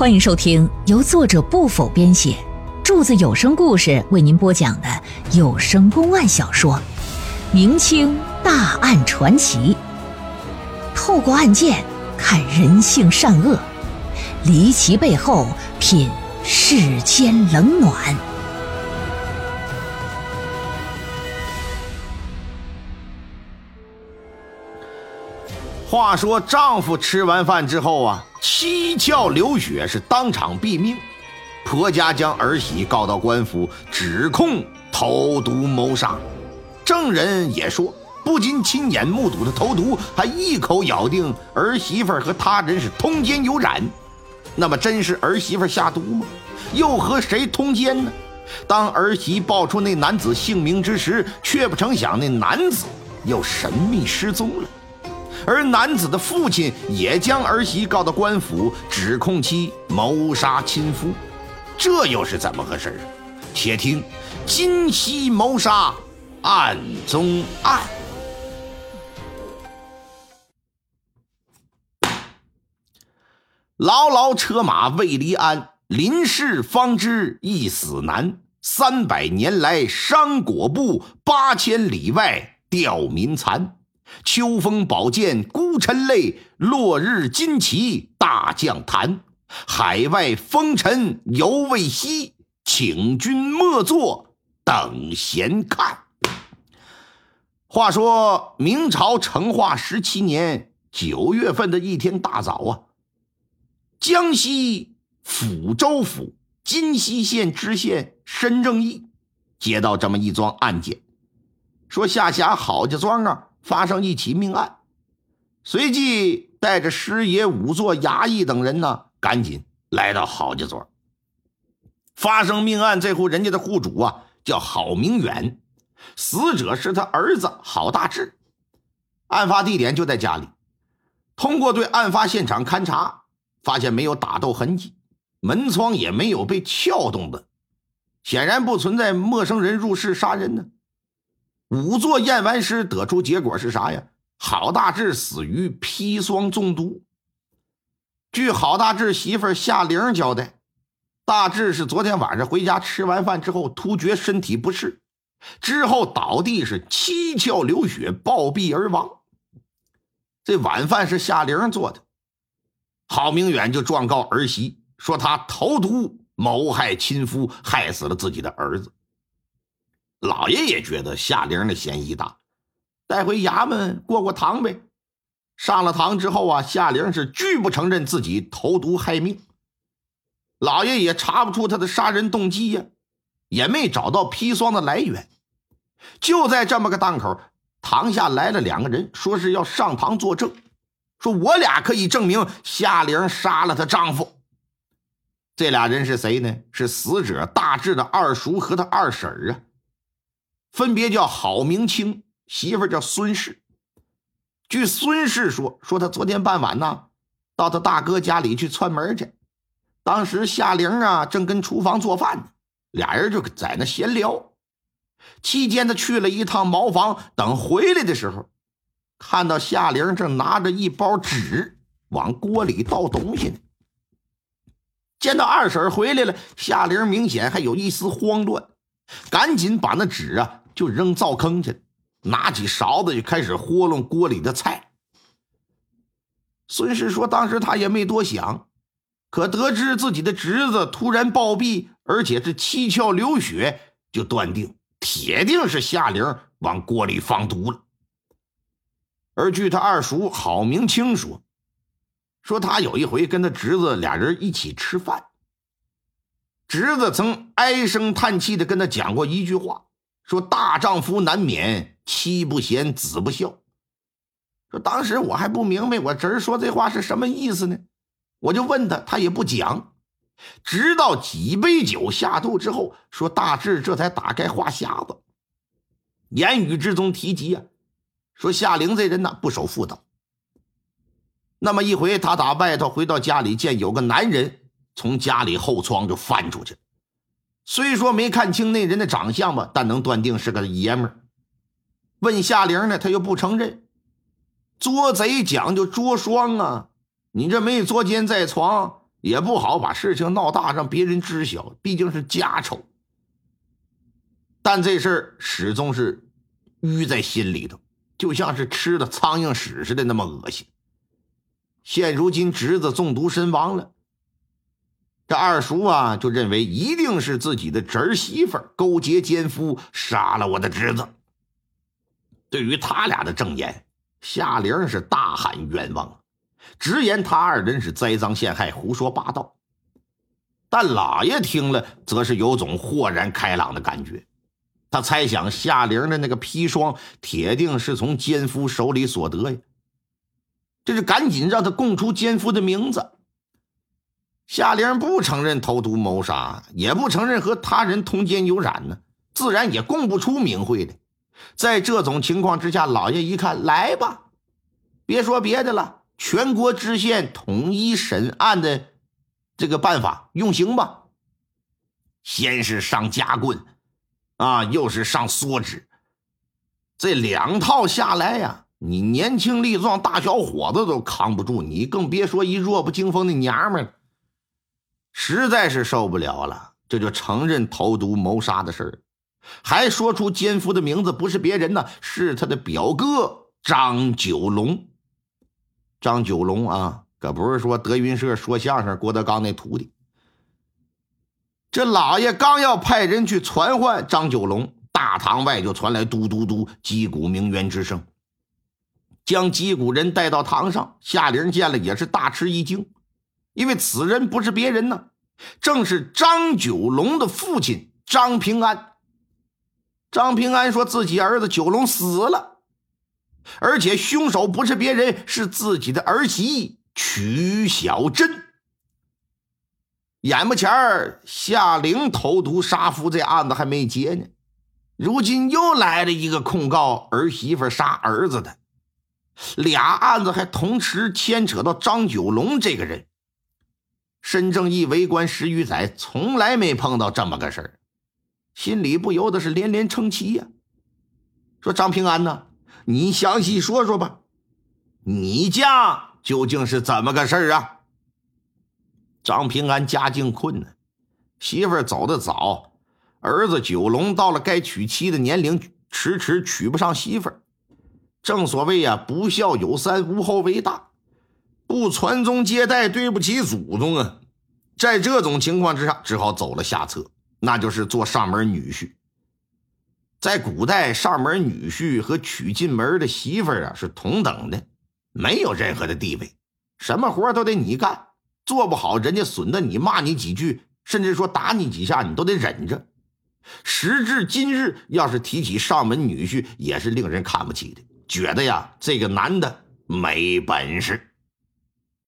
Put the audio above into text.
欢迎收听由作者不否编写，柱子有声故事为您播讲的有声公案小说《明清大案传奇》，透过案件看人性善恶，离奇背后品世间冷暖。话说丈夫吃完饭之后啊，七窍流血，是当场毙命。婆家将儿媳告到官府，指控投毒谋杀。证人也说，不仅亲眼目睹了投毒，还一口咬定儿媳妇和他人是通奸有染。那么，真是儿媳妇下毒吗？又和谁通奸呢？当儿媳报出那男子姓名之时，却不成想那男子又神秘失踪了。而男子的父亲也将儿媳告到官府，指控其谋杀亲夫，这又是怎么回事啊？且听金溪谋杀案中案。牢牢车马未离鞍，临事方知一死难。三百年来伤果布，八千里外吊民残。秋风宝剑孤臣泪，落日旌旗大将坛。海外风尘犹未息，请君莫作等闲看。话说明朝成化十七年九月份的一天大早啊，江西抚州府金溪县知县申正义接到这么一桩案件，说下辖郝家庄啊。发生一起命案，随即带着师爷、仵作、衙役等人呢，赶紧来到郝家庄。发生命案这户人家的户主啊，叫郝明远，死者是他儿子郝大志。案发地点就在家里。通过对案发现场勘查，发现没有打斗痕迹，门窗也没有被撬动的，显然不存在陌生人入室杀人呢。仵作验完尸，得出结果是啥呀？郝大志死于砒霜中毒。据郝大志媳妇夏玲交代，大志是昨天晚上回家吃完饭之后，突觉身体不适，之后倒地是七窍流血，暴毙而亡。这晚饭是夏玲做的，郝明远就状告儿媳，说他投毒谋害亲夫，害死了自己的儿子。老爷也觉得夏玲的嫌疑大，带回衙门过过堂呗。上了堂之后啊，夏玲是拒不承认自己投毒害命。老爷也查不出他的杀人动机呀，也没找到砒霜的来源。就在这么个档口，堂下来了两个人，说是要上堂作证，说我俩可以证明夏玲杀了她丈夫。这俩人是谁呢？是死者大志的二叔和他二婶啊。分别叫郝明清，媳妇叫孙氏。据孙氏说，说他昨天傍晚呢，到他大哥家里去串门去。当时夏玲啊正跟厨房做饭呢，俩人就在那闲聊。期间他去了一趟茅房，等回来的时候，看到夏玲正拿着一包纸往锅里倒东西呢。见到二婶回来了，夏玲明显还有一丝慌乱，赶紧把那纸啊。就扔灶坑去，拿起勺子就开始豁弄锅里的菜。孙氏说：“当时他也没多想，可得知自己的侄子突然暴毙，而且是七窍流血，就断定铁定是夏玲往锅里放毒了。”而据他二叔郝明清说，说他有一回跟他侄子俩人一起吃饭，侄子曾唉声叹气的跟他讲过一句话。说大丈夫难免妻不贤子不孝。说当时我还不明白我侄儿说这话是什么意思呢，我就问他，他也不讲。直到几杯酒下肚之后，说大志这才打开话匣子，言语之中提及啊，说夏玲这人呢不守妇道。那么一回，他打外头回到家里，见有个男人从家里后窗就翻出去。虽说没看清那人的长相吧，但能断定是个爷们儿。问夏玲呢，他又不承认。捉贼讲究捉双啊，你这没捉奸在床，也不好把事情闹大，让别人知晓，毕竟是家丑。但这事儿始终是淤在心里头，就像是吃了苍蝇屎似的，那么恶心。现如今侄子中毒身亡了，这二叔啊就认为一定是自己的侄儿媳妇勾结奸夫杀了我的侄子。对于他俩的证言，夏玲是大喊冤枉，直言他二人是栽赃陷害、胡说八道。但老爷听了，则是有种豁然开朗的感觉。他猜想夏玲的那个砒霜，铁定是从奸夫手里所得呀。这是赶紧让他供出奸夫的名字。夏玲不承认投毒谋杀，也不承认和他人通奸有染呢，自然也供不出名讳的。在这种情况之下，老爷一看，来吧，别说别的了，全国知县统一审案的这个办法用刑吧。先是上夹棍，啊，又是上缩指，这两套下来呀，你年轻力壮大小伙子都扛不住，你更别说一弱不禁风的娘们了。实在是受不了了，这就承认投毒谋杀的事儿。还说出奸夫的名字不是别人呢，是他的表哥张九龙。张九龙啊，可不是说德云社说相声郭德纲那徒弟。这老爷刚要派人去传唤张九龙，大堂外就传来嘟嘟嘟击鼓鸣冤之声。将击鼓人带到堂上，夏玲见了也是大吃一惊，因为此人不是别人呢，正是张九龙的父亲张平安。张平安说自己儿子九龙死了，而且凶手不是别人，是自己的儿媳曲小珍。眼巴前儿夏玲投毒杀夫这案子还没结呢，如今又来了一个控告儿媳妇杀儿子的，俩案子还同时牵扯到张九龙这个人。申正义为官十余载，从来没碰到这么个事儿。心里不由得是连连称奇呀，说张平安呢，你详细说说吧，你家究竟是怎么个事儿啊？张平安家境困难，媳妇儿走得早，儿子九龙到了该娶妻的年龄，迟迟娶不上媳妇儿。正所谓呀，不孝有三，无后为大，不传宗接代，对不起祖宗啊！在这种情况之下，只好走了下策。那就是做上门女婿。在古代，上门女婿和娶进门的媳妇儿啊是同等的，没有任何的地位，什么活都得你干，做不好人家损的你，骂你几句，甚至说打你几下，你都得忍着。时至今日，要是提起上门女婿，也是令人看不起的，觉得呀这个男的没本事。